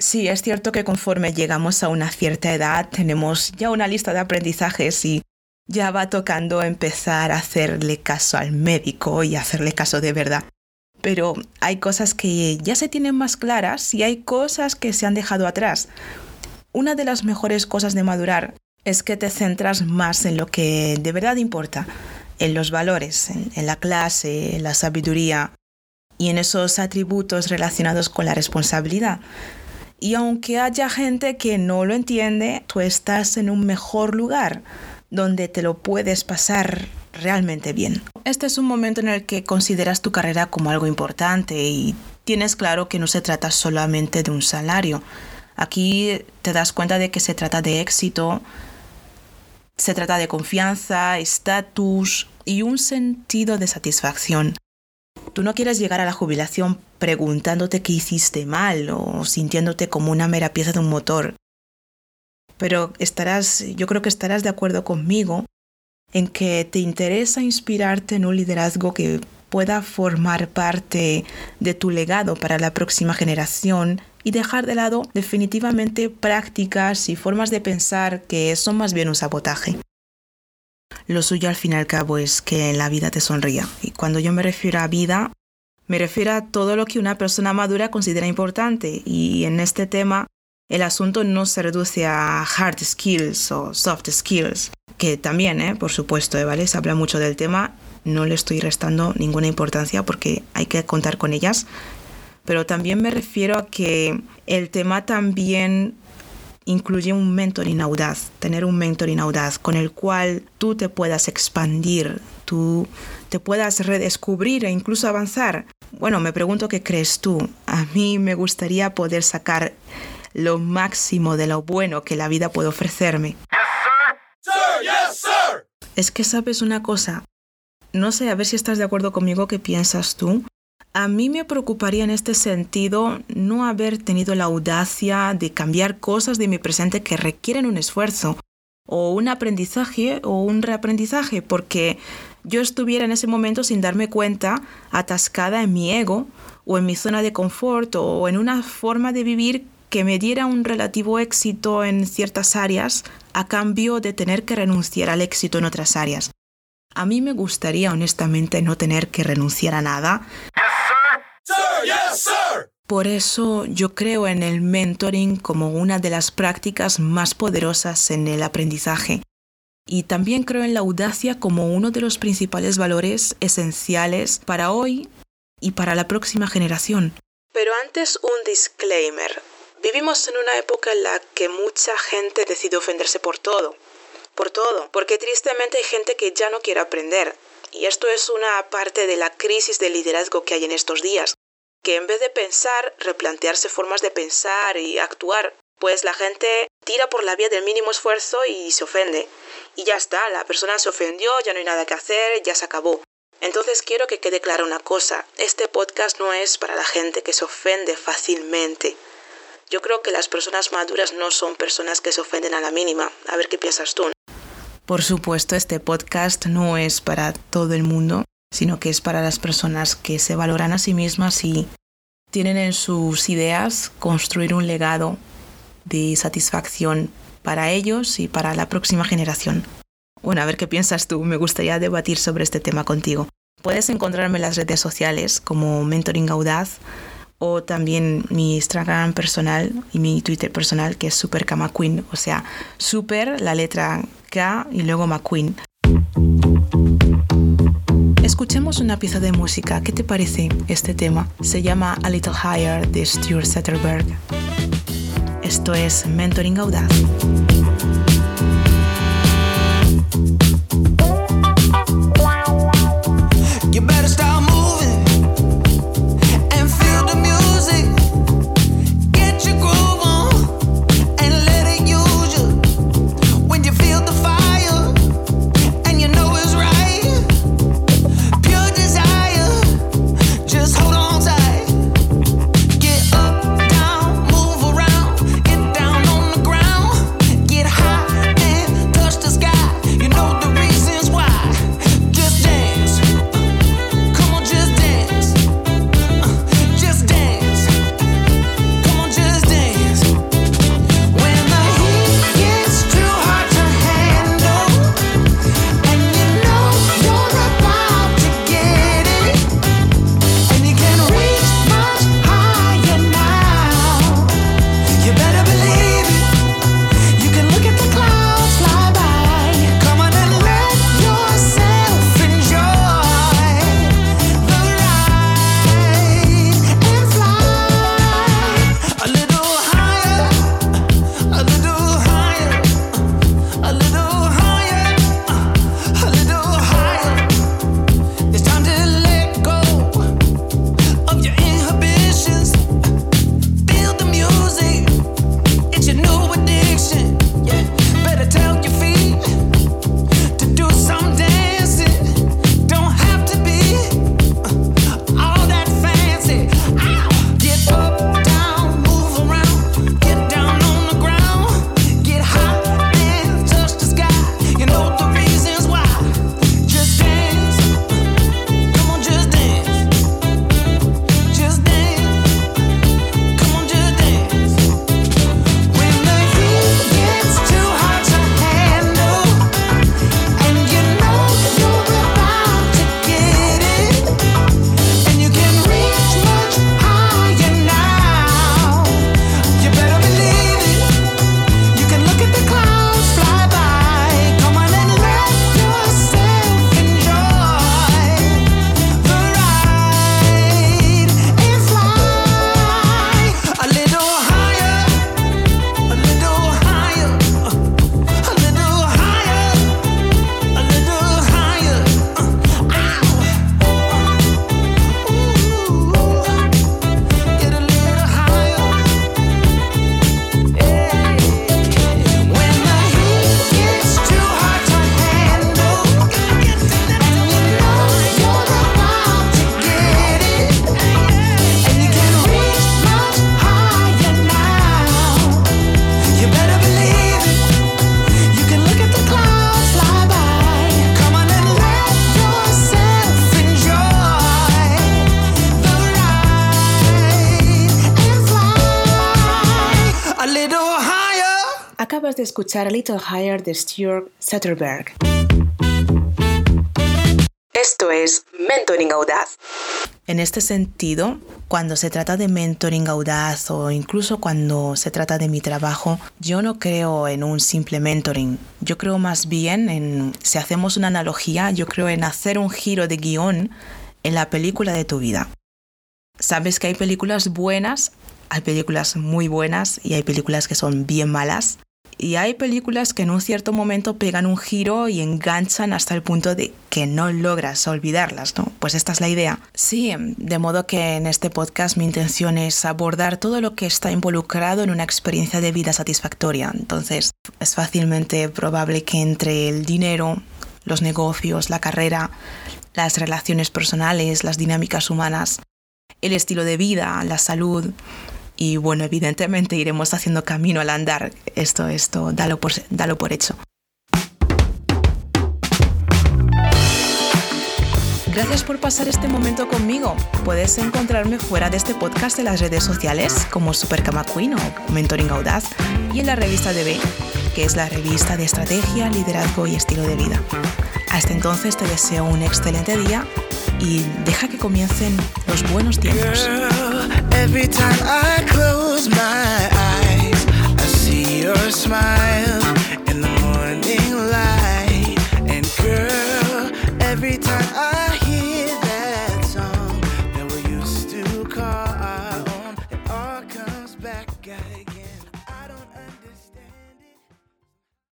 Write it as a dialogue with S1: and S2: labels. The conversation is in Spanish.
S1: Sí, es cierto que conforme llegamos a una cierta edad tenemos ya una lista de aprendizajes y ya va tocando empezar a hacerle caso al médico y hacerle caso de verdad. Pero hay cosas que ya se tienen más claras y hay cosas que se han dejado atrás. Una de las mejores cosas de madurar es que te centras más en lo que de verdad importa, en los valores, en, la clase, en la sabiduría y en esos atributos relacionados con la responsabilidad. Y aunque haya gente que no lo entiende, tú estás en un mejor lugar donde te lo puedes pasar realmente bien. Este es un momento en el que consideras tu carrera como algo importante y tienes claro que no se trata solamente de un salario. Aquí te das cuenta de que se trata de éxito, se trata de confianza, estatus y un sentido de satisfacción. Tú no quieres llegar a la jubilación preguntándote qué hiciste mal o sintiéndote como una mera pieza de un motor. Pero estarás, yo creo que estarás de acuerdo conmigo en que te interesa inspirarte en un liderazgo que pueda formar parte de tu legado para la próxima generación y dejar de lado definitivamente prácticas y formas de pensar que son más bien un sabotaje. Lo suyo al fin y al cabo es que la vida te sonría. Y cuando yo me refiero a vida, me refiero a todo lo que una persona madura considera importante. Y en este tema, el asunto no se reduce a hard skills o soft skills, que también, ¿eh? por supuesto, ¿eh? ¿vale? Se habla mucho del tema, no le estoy restando ninguna importancia porque hay que contar con ellas pero también me refiero a que el tema también incluye un mentoring audaz, tener un mentoring audaz con el cual tú te puedas expandir, tú te puedas redescubrir e incluso avanzar. Bueno, me pregunto qué crees tú. A mí me gustaría poder sacar lo máximo de lo bueno que la vida puede ofrecerme. Es que sabes una cosa, no sé, a ver si estás de acuerdo conmigo, qué piensas tú, a mí me preocuparía en este sentido no haber tenido la audacia de cambiar cosas de mi presente que requieren un esfuerzo o un aprendizaje o un reaprendizaje, porque yo estuviera en ese momento sin darme cuenta, atascada en mi ego o en mi zona de confort o en una forma de vivir que me diera un relativo éxito en ciertas áreas a cambio de tener que renunciar al éxito en otras áreas. A mí me gustaría honestamente no tener que renunciar a nada. Por eso yo creo en el mentoring como una de las prácticas más poderosas en el aprendizaje. Y también creo en la audacia como uno de los principales valores esenciales para hoy y para la próxima generación. Pero antes un disclaimer. Vivimos en una época en la que mucha gente decide ofenderse por todo. Por todo. Porque tristemente hay gente que ya no quiere aprender. Y esto es una parte de la crisis de liderazgo que hay en estos días que en vez de pensar, replantearse formas de pensar y actuar, pues la gente tira por la vía del mínimo esfuerzo y se ofende. Y ya está, la persona se ofendió, ya no hay nada que hacer, ya se acabó. Entonces quiero que quede clara una cosa, este podcast no es para la gente que se ofende fácilmente. Yo creo que las personas maduras no son personas que se ofenden a la mínima. A ver qué piensas tú. Por supuesto, este podcast no es para todo el mundo sino que es para las personas que se valoran a sí mismas y tienen en sus ideas construir un legado de satisfacción para ellos y para la próxima generación. Bueno, a ver qué piensas tú, me gustaría debatir sobre este tema contigo. Puedes encontrarme en las redes sociales como Mentoring Audaz o también mi Instagram personal y mi Twitter personal que es Super McQueen, o sea, Super, la letra K y luego McQueen. Escuchemos una pieza de música. ¿Qué te parece este tema? Se llama A Little Higher de Stuart Zetterberg. Esto es Mentoring Audaz. De escuchar A Little Higher de Stuart Satterberg. Esto es Mentoring Audaz. En este sentido, cuando se trata de mentoring audaz o incluso cuando se trata de mi trabajo, yo no creo en un simple mentoring. Yo creo más bien en, si hacemos una analogía, yo creo en hacer un giro de guion en la película de tu vida. Sabes que hay películas buenas, hay películas muy buenas y hay películas que son bien malas. Y hay películas que en un cierto momento pegan un giro y enganchan hasta el punto de que no logras olvidarlas, ¿no? Pues esta es la idea. Sí, de modo que en este podcast mi intención es abordar todo lo que está involucrado en una experiencia de vida satisfactoria. Entonces, es fácilmente probable que entre el dinero, los negocios, la carrera, las relaciones personales, las dinámicas humanas, el estilo de vida, la salud, y bueno, evidentemente iremos haciendo camino al andar. Esto, esto, dalo por, dalo por hecho. Gracias por pasar este momento conmigo. Puedes encontrarme fuera de este podcast en las redes sociales como Supercama Queen o Mentoring Audaz y en la revista DB, que es la revista de estrategia, liderazgo y estilo de vida. Hasta entonces te deseo un excelente día y deja que comiencen los buenos tiempos. Every time I close my eyes, I see your smile.